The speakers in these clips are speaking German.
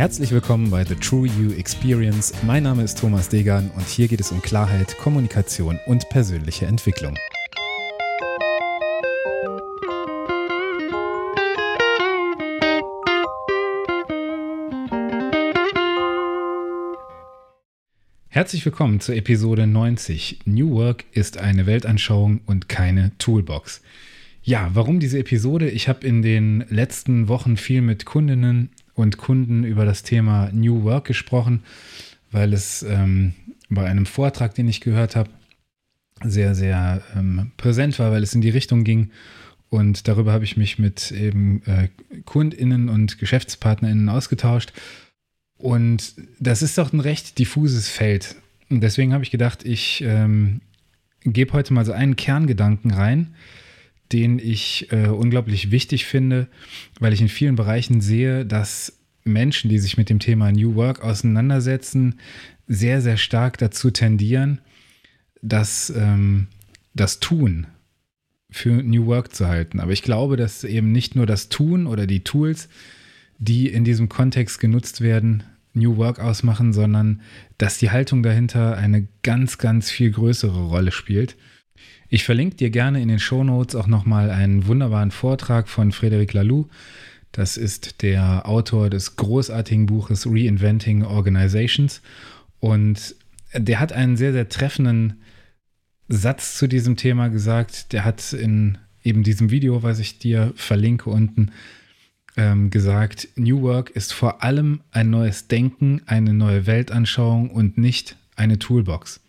Herzlich willkommen bei The True You Experience. Mein Name ist Thomas Degan und hier geht es um Klarheit, Kommunikation und persönliche Entwicklung. Herzlich willkommen zur Episode 90. New Work ist eine Weltanschauung und keine Toolbox. Ja, warum diese Episode? Ich habe in den letzten Wochen viel mit Kundinnen und Kunden über das Thema New Work gesprochen, weil es ähm, bei einem Vortrag, den ich gehört habe, sehr, sehr ähm, präsent war, weil es in die Richtung ging. Und darüber habe ich mich mit eben äh, KundInnen und GeschäftspartnerInnen ausgetauscht. Und das ist doch ein recht diffuses Feld. Und deswegen habe ich gedacht, ich ähm, gebe heute mal so einen Kerngedanken rein, den ich äh, unglaublich wichtig finde, weil ich in vielen Bereichen sehe, dass Menschen, die sich mit dem Thema New Work auseinandersetzen, sehr, sehr stark dazu tendieren, dass ähm, das Tun für New Work zu halten. Aber ich glaube, dass eben nicht nur das Tun oder die Tools, die in diesem Kontext genutzt werden, New Work ausmachen, sondern dass die Haltung dahinter eine ganz, ganz viel größere Rolle spielt. Ich verlinke dir gerne in den Show Notes auch nochmal einen wunderbaren Vortrag von Frédéric Laloux. Das ist der Autor des großartigen Buches Reinventing Organizations. Und der hat einen sehr, sehr treffenden Satz zu diesem Thema gesagt. Der hat in eben diesem Video, was ich dir verlinke unten, ähm, gesagt, New Work ist vor allem ein neues Denken, eine neue Weltanschauung und nicht eine Toolbox.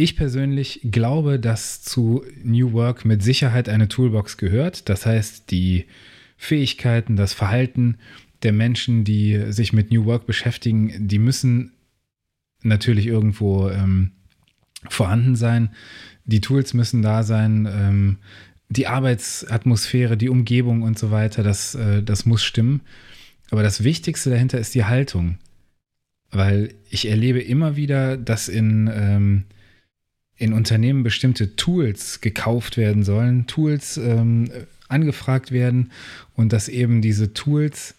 Ich persönlich glaube, dass zu New Work mit Sicherheit eine Toolbox gehört. Das heißt, die Fähigkeiten, das Verhalten der Menschen, die sich mit New Work beschäftigen, die müssen natürlich irgendwo ähm, vorhanden sein. Die Tools müssen da sein. Ähm, die Arbeitsatmosphäre, die Umgebung und so weiter, das, äh, das muss stimmen. Aber das Wichtigste dahinter ist die Haltung. Weil ich erlebe immer wieder, dass in ähm, in Unternehmen bestimmte Tools gekauft werden sollen, Tools ähm, angefragt werden und dass eben diese Tools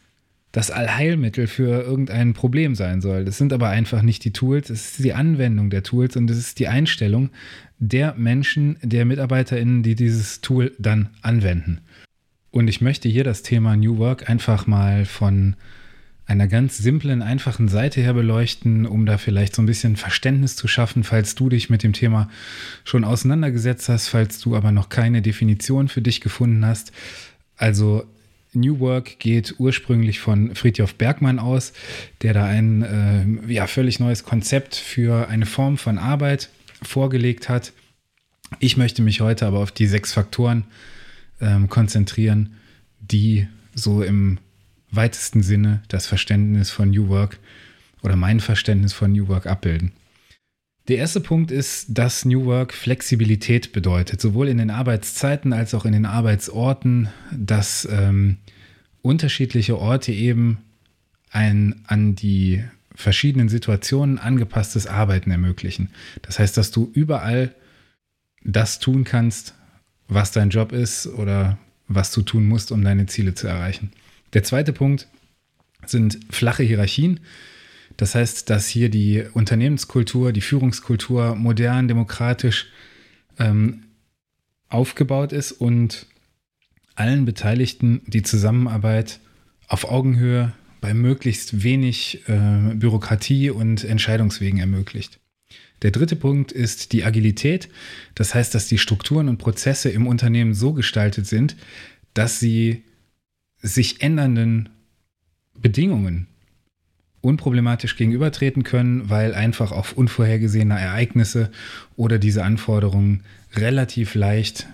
das Allheilmittel für irgendein Problem sein soll. Das sind aber einfach nicht die Tools, es ist die Anwendung der Tools und es ist die Einstellung der Menschen, der MitarbeiterInnen, die dieses Tool dann anwenden. Und ich möchte hier das Thema New Work einfach mal von einer ganz simplen, einfachen Seite her beleuchten, um da vielleicht so ein bisschen Verständnis zu schaffen, falls du dich mit dem Thema schon auseinandergesetzt hast, falls du aber noch keine Definition für dich gefunden hast. Also New Work geht ursprünglich von Friedhof Bergmann aus, der da ein äh, ja, völlig neues Konzept für eine Form von Arbeit vorgelegt hat. Ich möchte mich heute aber auf die sechs Faktoren ähm, konzentrieren, die so im weitesten Sinne das Verständnis von New Work oder mein Verständnis von New Work abbilden. Der erste Punkt ist, dass New Work Flexibilität bedeutet, sowohl in den Arbeitszeiten als auch in den Arbeitsorten, dass ähm, unterschiedliche Orte eben ein an die verschiedenen Situationen angepasstes Arbeiten ermöglichen. Das heißt, dass du überall das tun kannst, was dein Job ist oder was du tun musst, um deine Ziele zu erreichen. Der zweite Punkt sind flache Hierarchien. Das heißt, dass hier die Unternehmenskultur, die Führungskultur modern, demokratisch ähm, aufgebaut ist und allen Beteiligten die Zusammenarbeit auf Augenhöhe bei möglichst wenig äh, Bürokratie und Entscheidungswegen ermöglicht. Der dritte Punkt ist die Agilität. Das heißt, dass die Strukturen und Prozesse im Unternehmen so gestaltet sind, dass sie sich ändernden Bedingungen unproblematisch gegenübertreten können, weil einfach auf unvorhergesehene Ereignisse oder diese Anforderungen relativ leicht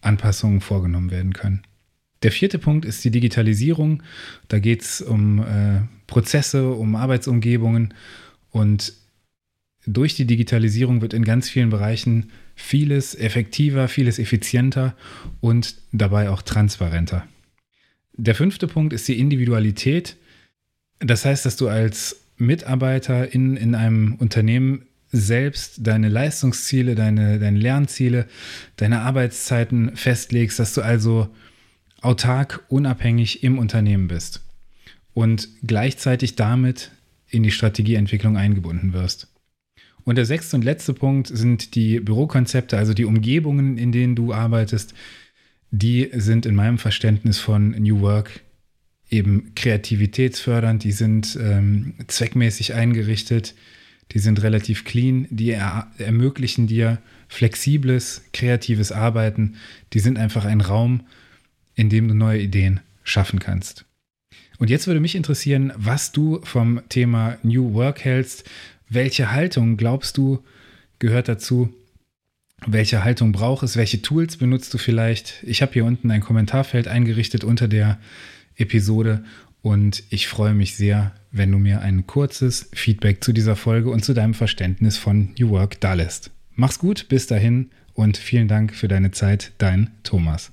Anpassungen vorgenommen werden können. Der vierte Punkt ist die Digitalisierung. Da geht es um äh, Prozesse, um Arbeitsumgebungen und durch die Digitalisierung wird in ganz vielen Bereichen vieles effektiver, vieles effizienter und dabei auch transparenter. Der fünfte Punkt ist die Individualität. Das heißt, dass du als Mitarbeiter in, in einem Unternehmen selbst deine Leistungsziele, deine, deine Lernziele, deine Arbeitszeiten festlegst, dass du also autark, unabhängig im Unternehmen bist. und gleichzeitig damit in die Strategieentwicklung eingebunden wirst. Und der sechste und letzte Punkt sind die Bürokonzepte, also die Umgebungen, in denen du arbeitest. Die sind in meinem Verständnis von New Work eben kreativitätsfördernd, die sind ähm, zweckmäßig eingerichtet, die sind relativ clean, die er ermöglichen dir flexibles, kreatives Arbeiten, die sind einfach ein Raum, in dem du neue Ideen schaffen kannst. Und jetzt würde mich interessieren, was du vom Thema New Work hältst. Welche Haltung glaubst du gehört dazu? Welche Haltung braucht es? Welche Tools benutzt du vielleicht? Ich habe hier unten ein Kommentarfeld eingerichtet unter der Episode und ich freue mich sehr, wenn du mir ein kurzes Feedback zu dieser Folge und zu deinem Verständnis von New Work da lässt. Mach's gut, bis dahin und vielen Dank für deine Zeit, dein Thomas.